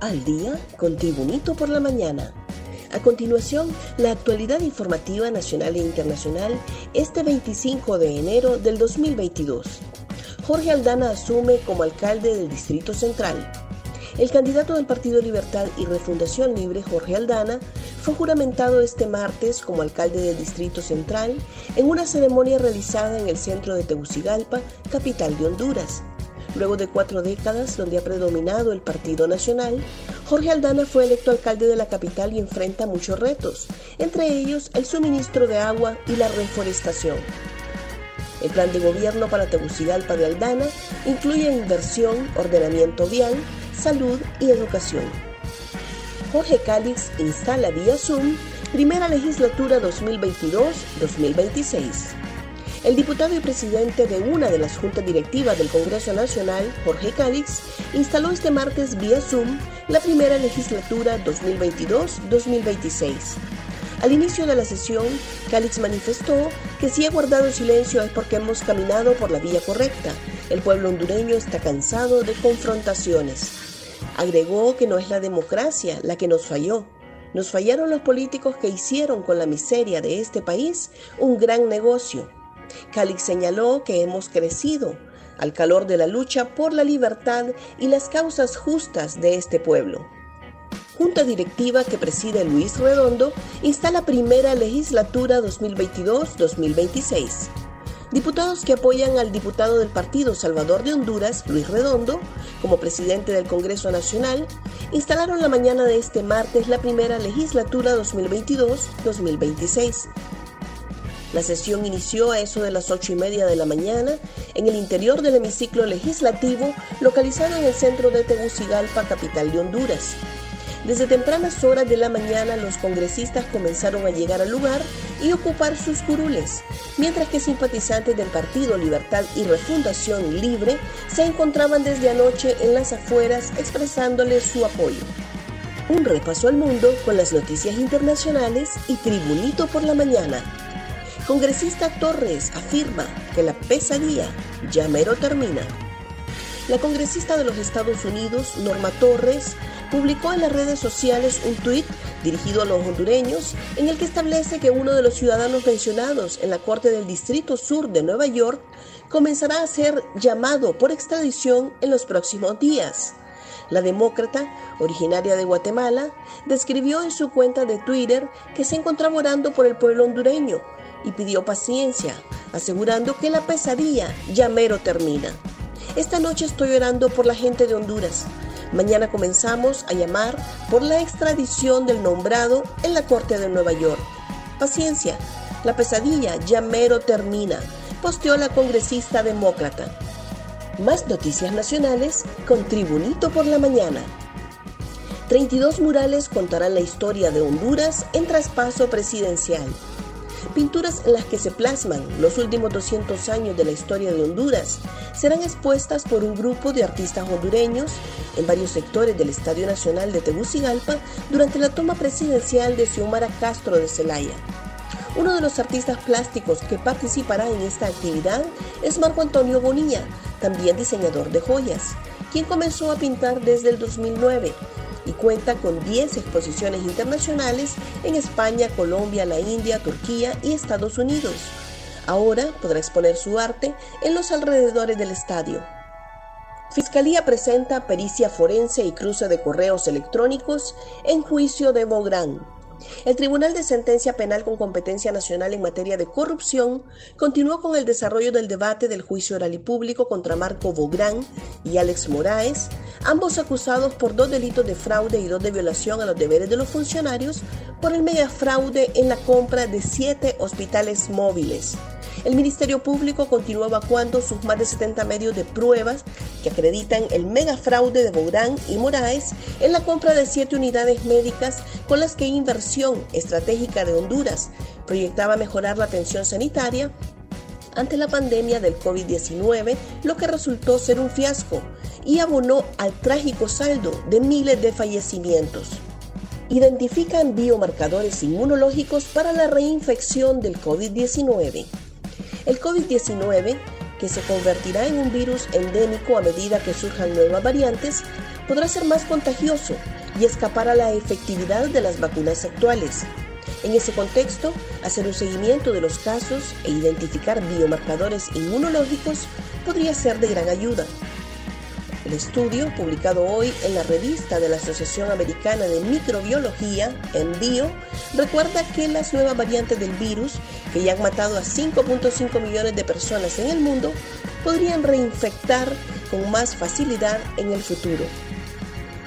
Al día con Tribunito por la mañana. A continuación, la actualidad informativa nacional e internacional este 25 de enero del 2022. Jorge Aldana asume como alcalde del Distrito Central. El candidato del Partido Libertad y Refundación Libre, Jorge Aldana, fue juramentado este martes como alcalde del Distrito Central en una ceremonia realizada en el centro de Tegucigalpa, capital de Honduras. Luego de cuatro décadas donde ha predominado el Partido Nacional, Jorge Aldana fue electo alcalde de la capital y enfrenta muchos retos, entre ellos el suministro de agua y la reforestación. El plan de gobierno para Tegucigalpa de Aldana incluye inversión, ordenamiento vial, salud y educación. Jorge Cálix instala vía Zoom primera legislatura 2022-2026. El diputado y presidente de una de las juntas directivas del Congreso Nacional, Jorge Cálix, instaló este martes vía Zoom la primera legislatura 2022-2026. Al inicio de la sesión, Cálix manifestó que si ha guardado silencio es porque hemos caminado por la vía correcta. El pueblo hondureño está cansado de confrontaciones. Agregó que no es la democracia la que nos falló. Nos fallaron los políticos que hicieron con la miseria de este país un gran negocio Calix señaló que hemos crecido al calor de la lucha por la libertad y las causas justas de este pueblo. Junta directiva que preside Luis Redondo instala primera legislatura 2022-2026. Diputados que apoyan al diputado del Partido Salvador de Honduras, Luis Redondo, como presidente del Congreso Nacional, instalaron la mañana de este martes la primera legislatura 2022-2026. La sesión inició a eso de las ocho y media de la mañana en el interior del hemiciclo legislativo localizado en el centro de Tegucigalpa, capital de Honduras. Desde tempranas horas de la mañana los congresistas comenzaron a llegar al lugar y ocupar sus curules, mientras que simpatizantes del Partido Libertad y Refundación Libre se encontraban desde anoche en las afueras expresándoles su apoyo. Un repaso al mundo con las noticias internacionales y Tribunito por la mañana. Congresista Torres afirma que la pesadilla ya termina. La congresista de los Estados Unidos, Norma Torres, publicó en las redes sociales un tuit dirigido a los hondureños en el que establece que uno de los ciudadanos mencionados en la Corte del Distrito Sur de Nueva York comenzará a ser llamado por extradición en los próximos días. La demócrata, originaria de Guatemala, describió en su cuenta de Twitter que se encontraba orando por el pueblo hondureño y pidió paciencia, asegurando que la pesadilla ya mero termina. Esta noche estoy orando por la gente de Honduras. Mañana comenzamos a llamar por la extradición del nombrado en la Corte de Nueva York. Paciencia, la pesadilla ya mero termina, posteó la congresista demócrata. Más noticias nacionales con Tribunito por la Mañana. 32 murales contarán la historia de Honduras en traspaso presidencial pinturas en las que se plasman los últimos 200 años de la historia de Honduras, serán expuestas por un grupo de artistas hondureños en varios sectores del Estadio Nacional de Tegucigalpa durante la toma presidencial de Xiomara Castro de Celaya. Uno de los artistas plásticos que participará en esta actividad es Marco Antonio Bonilla, también diseñador de joyas, quien comenzó a pintar desde el 2009 y cuenta con 10 exposiciones internacionales en España, Colombia, la India, Turquía y Estados Unidos. Ahora podrá exponer su arte en los alrededores del estadio. Fiscalía presenta pericia forense y cruce de correos electrónicos en juicio de Bográn. El Tribunal de Sentencia Penal con competencia nacional en materia de corrupción continuó con el desarrollo del debate del juicio oral y público contra Marco Bográn y Alex Moraes, ambos acusados por dos delitos de fraude y dos de violación a los deberes de los funcionarios por el megafraude en la compra de siete hospitales móviles. El Ministerio Público continúa evacuando sus más de 70 medios de pruebas que acreditan el megafraude de Bourán y Moraes en la compra de siete unidades médicas con las que Inversión Estratégica de Honduras proyectaba mejorar la atención sanitaria ante la pandemia del COVID-19, lo que resultó ser un fiasco y abonó al trágico saldo de miles de fallecimientos. Identifican biomarcadores inmunológicos para la reinfección del COVID-19. El COVID-19, que se convertirá en un virus endémico a medida que surjan nuevas variantes, podrá ser más contagioso y escapar a la efectividad de las vacunas actuales. En ese contexto, hacer un seguimiento de los casos e identificar biomarcadores inmunológicos podría ser de gran ayuda. El estudio, publicado hoy en la revista de la Asociación Americana de Microbiología, en Bio, recuerda que las nuevas variantes del virus, que ya han matado a 5.5 millones de personas en el mundo, podrían reinfectar con más facilidad en el futuro.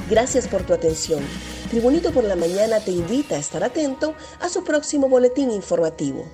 Gracias por tu atención. Tribunito por la Mañana te invita a estar atento a su próximo boletín informativo.